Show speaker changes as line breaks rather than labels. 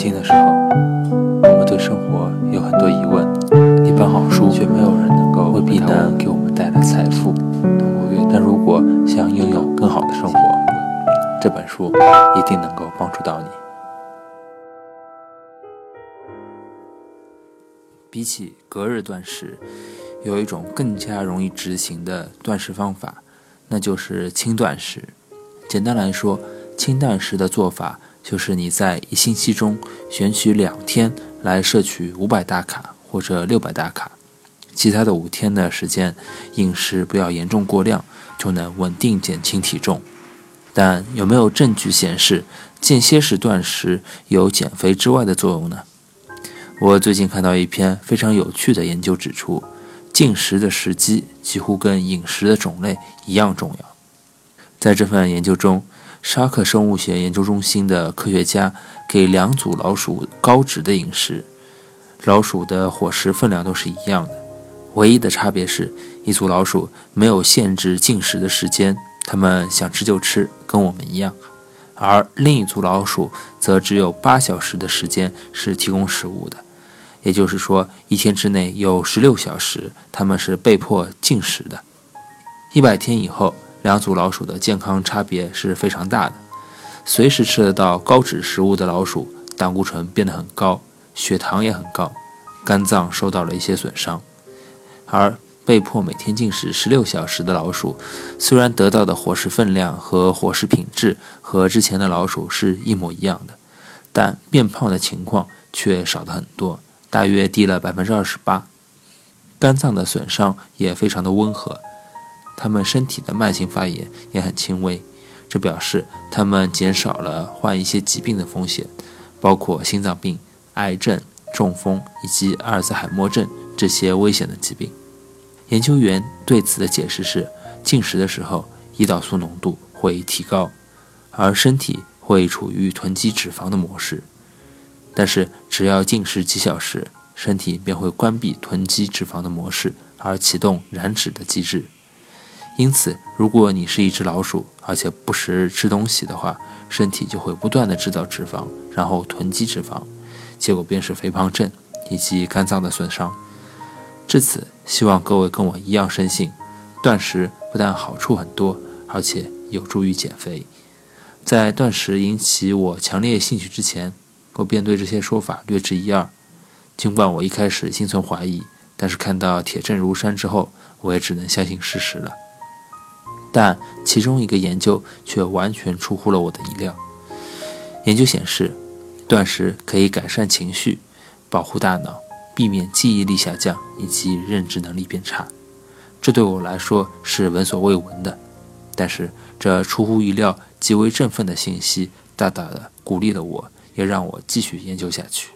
轻的时候，我们对生活有很多疑问。一本好书，却没有人能够给我们带来财富。但如果想拥有更好的生活，这本书一定能够帮助到你。比起隔日断食，有一种更加容易执行的断食方法，那就是轻断食。简单来说，轻断食的做法就是你在一星期中选取两天来摄取五百大卡或者六百大卡，其他的五天的时间饮食不要严重过量，就能稳定减轻体重。但有没有证据显示间歇式断食有减肥之外的作用呢？我最近看到一篇非常有趣的研究，指出进食的时机几乎跟饮食的种类一样重要。在这份研究中，沙克生物学研究中心的科学家给两组老鼠高脂的饮食，老鼠的伙食分量都是一样的，唯一的差别是一组老鼠没有限制进食的时间，它们想吃就吃，跟我们一样。而另一组老鼠则只有八小时的时间是提供食物的，也就是说，一天之内有十六小时它们是被迫进食的。一百天以后，两组老鼠的健康差别是非常大的。随时吃得到高脂食物的老鼠，胆固醇变得很高，血糖也很高，肝脏受到了一些损伤，而。被迫每天进食十六小时的老鼠，虽然得到的伙食分量和伙食品质和之前的老鼠是一模一样的，但变胖的情况却少得很多，大约低了百分之二十八。肝脏的损伤也非常的温和，他们身体的慢性发炎也很轻微，这表示他们减少了患一些疾病的风险，包括心脏病、癌症、中风以及阿尔兹海默症这些危险的疾病。研究员对此的解释是：进食的时候，胰岛素浓度会提高，而身体会处于囤积脂肪的模式。但是，只要进食几小时，身体便会关闭囤积脂肪的模式，而启动燃脂的机制。因此，如果你是一只老鼠，而且不时吃东西的话，身体就会不断的制造脂肪，然后囤积脂肪，结果便是肥胖症以及肝脏的损伤。至此，希望各位跟我一样深信，断食不但好处很多，而且有助于减肥。在断食引起我强烈兴趣之前，我便对这些说法略知一二。尽管我一开始心存怀疑，但是看到铁证如山之后，我也只能相信事实了。但其中一个研究却完全出乎了我的意料。研究显示，断食可以改善情绪，保护大脑。避免记忆力下降以及认知能力变差，这对我来说是闻所未闻的。但是这出乎意料、极为振奋的信息，大大的鼓励了我，也让我继续研究下去。